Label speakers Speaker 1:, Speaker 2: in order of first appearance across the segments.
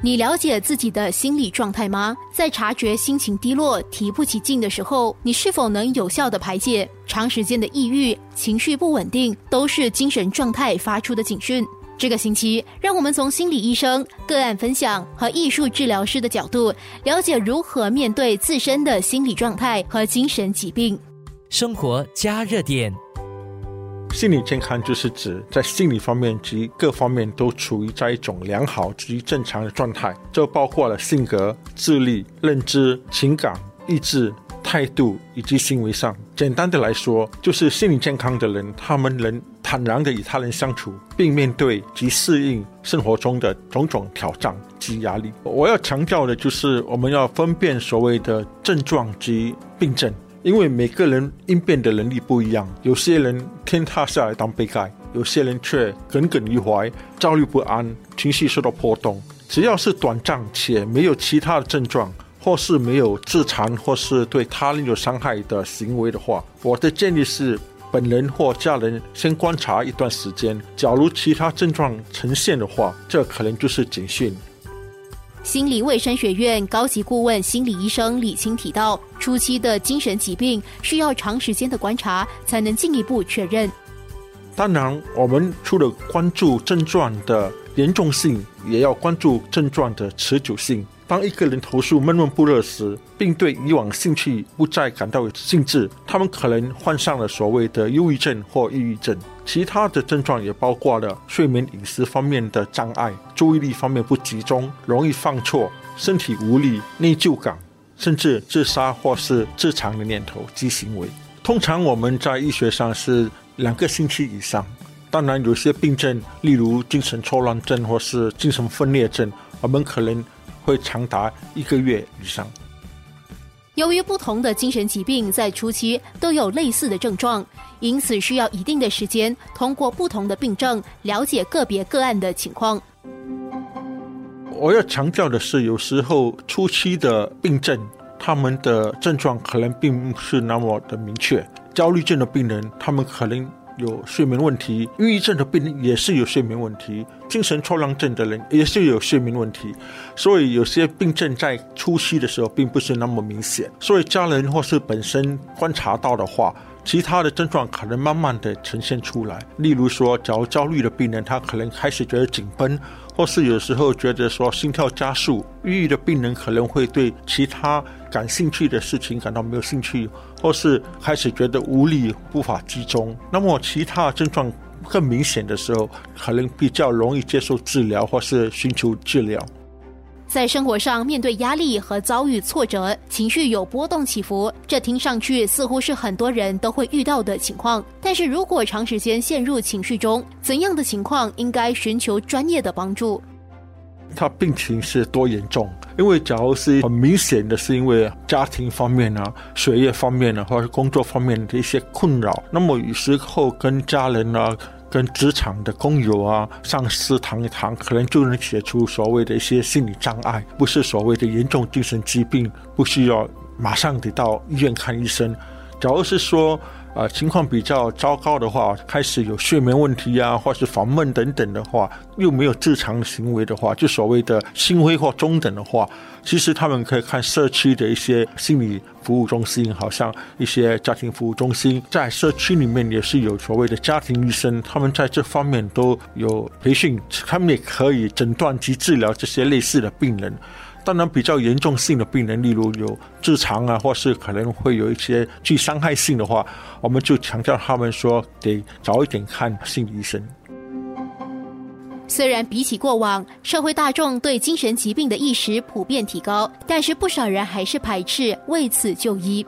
Speaker 1: 你了解自己的心理状态吗？在察觉心情低落、提不起劲的时候，你是否能有效的排解？长时间的抑郁、情绪不稳定，都是精神状态发出的警讯。这个星期，让我们从心理医生、个案分享和艺术治疗师的角度，了解如何面对自身的心理状态和精神疾病。
Speaker 2: 生活加热点。
Speaker 3: 心理健康就是指在心理方面及各方面都处于在一种良好及正常的状态，这包括了性格、智力、认知、情感、意志、态度以及行为上。简单的来说，就是心理健康的人，他们能坦然的与他人相处，并面对及适应生活中的种种挑战及压力。我要强调的就是，我们要分辨所谓的症状及病症。因为每个人应变的能力不一样，有些人天塌下来当被盖，有些人却耿耿于怀、焦虑不安、情绪受到波动。只要是短暂且没有其他的症状，或是没有自残或是对他人有伤害的行为的话，我的建议是，本人或家人先观察一段时间。假如其他症状呈现的话，这可能就是警讯。
Speaker 1: 心理卫生学院高级顾问心理医生李青提到，初期的精神疾病需要长时间的观察，才能进一步确认。
Speaker 3: 当然，我们除了关注症状的严重性，也要关注症状的持久性。当一个人投诉闷闷不乐时，并对以往兴趣不再感到兴致，他们可能患上了所谓的忧郁症或抑郁症。其他的症状也包括了睡眠、饮食方面的障碍、注意力方面不集中、容易犯错、身体无力、内疚感，甚至自杀或是自残的念头及行为。通常我们在医学上是两个星期以上。当然，有些病症，例如精神错乱症或是精神分裂症，我们可能。会长达一个月以上。
Speaker 1: 由于不同的精神疾病在初期都有类似的症状，因此需要一定的时间，通过不同的病症了解个别个案的情况。
Speaker 3: 我要强调的是，有时候初期的病症，他们的症状可能并不是那么的明确。焦虑症的病人，他们可能。有睡眠问题，抑郁症的病人也是有睡眠问题，精神错乱症的人也是有睡眠问题，所以有些病症在初期的时候并不是那么明显，所以家人或是本身观察到的话，其他的症状可能慢慢的呈现出来。例如说，假如焦虑的病人，他可能开始觉得紧绷。或是有时候觉得说心跳加速，抑郁的病人可能会对其他感兴趣的事情感到没有兴趣，或是开始觉得无力、无法集中。那么其他症状更明显的时候，可能比较容易接受治疗或是寻求治疗。
Speaker 1: 在生活上面对压力和遭遇挫折，情绪有波动起伏，这听上去似乎是很多人都会遇到的情况。但是如果长时间陷入情绪中，怎样的情况应该寻求专业的帮助？
Speaker 3: 他病情是多严重？因为假如是很明显的是因为家庭方面啊、学业方面啊，或者是工作方面的一些困扰，那么有时候跟家人啊。跟职场的工友啊、上司谈一谈，可能就能写出所谓的一些心理障碍，不是所谓的严重精神疾病，不需要马上得到医院看医生。假如是说，呃，情况比较糟糕的话，开始有睡眠问题啊，或是烦闷等等的话，又没有自残行为的话，就所谓的轻微或中等的话，其实他们可以看社区的一些心理服务中心，好像一些家庭服务中心，在社区里面也是有所谓的家庭医生，他们在这方面都有培训，他们也可以诊断及治疗这些类似的病人。当然，比较严重性的病人，例如有痔疮啊，或是可能会有一些具伤害性的话，我们就强调他们说得早一点看心理医生。
Speaker 1: 虽然比起过往，社会大众对精神疾病的意识普遍提高，但是不少人还是排斥为此就医。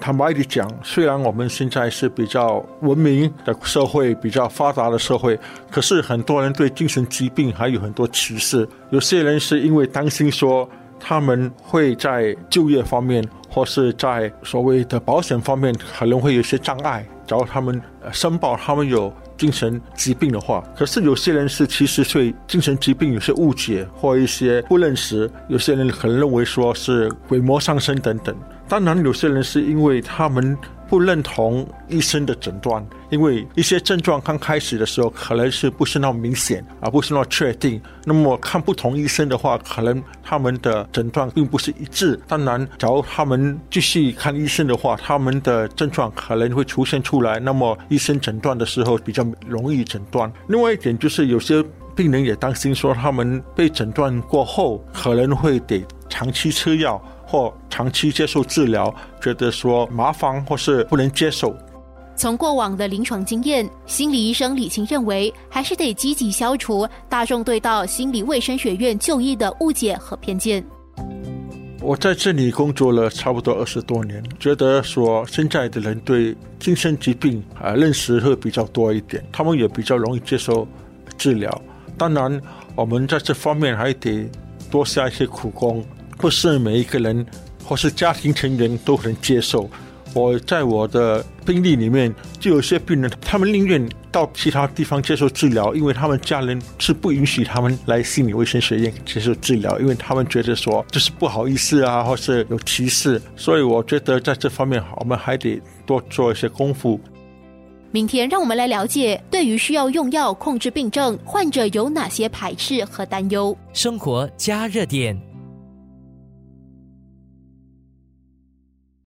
Speaker 3: 坦白地讲，虽然我们现在是比较文明的社会、比较发达的社会，可是很多人对精神疾病还有很多歧视。有些人是因为担心说他们会在就业方面或是在所谓的保险方面可能会有些障碍，假如他们申报他们有精神疾病的话。可是有些人是其实对精神疾病有些误解或一些不认识，有些人可能认为说是鬼魔上身等等。当然，有些人是因为他们不认同医生的诊断，因为一些症状刚开始的时候可能是不是那么明显，而不是那么确定。那么看不同医生的话，可能他们的诊断并不是一致。当然，假如他们继续看医生的话，他们的症状可能会出现出来。那么医生诊断的时候比较容易诊断。另外一点就是有些病人也担心说，他们被诊断过后可能会得长期吃药。或长期接受治疗，觉得说麻烦或是不能接受。
Speaker 1: 从过往的临床经验，心理医生李晴认为，还是得积极消除大众对到心理卫生学院就医的误解和偏见。
Speaker 3: 我在这里工作了差不多二十多年，觉得说现在的人对精神疾病啊认识会比较多一点，他们也比较容易接受治疗。当然，我们在这方面还得多下一些苦功。不是每一个人或是家庭成员都能接受。我在我的病例里面，就有些病人，他们宁愿到其他地方接受治疗，因为他们家人是不允许他们来心理卫生学院接受治疗，因为他们觉得说这是不好意思啊，或是有歧视。所以我觉得在这方面，我们还得多做一些功夫。
Speaker 1: 明天，让我们来了解，对于需要用药控制病症，患者有哪些排斥和担忧。
Speaker 2: 生活加热点。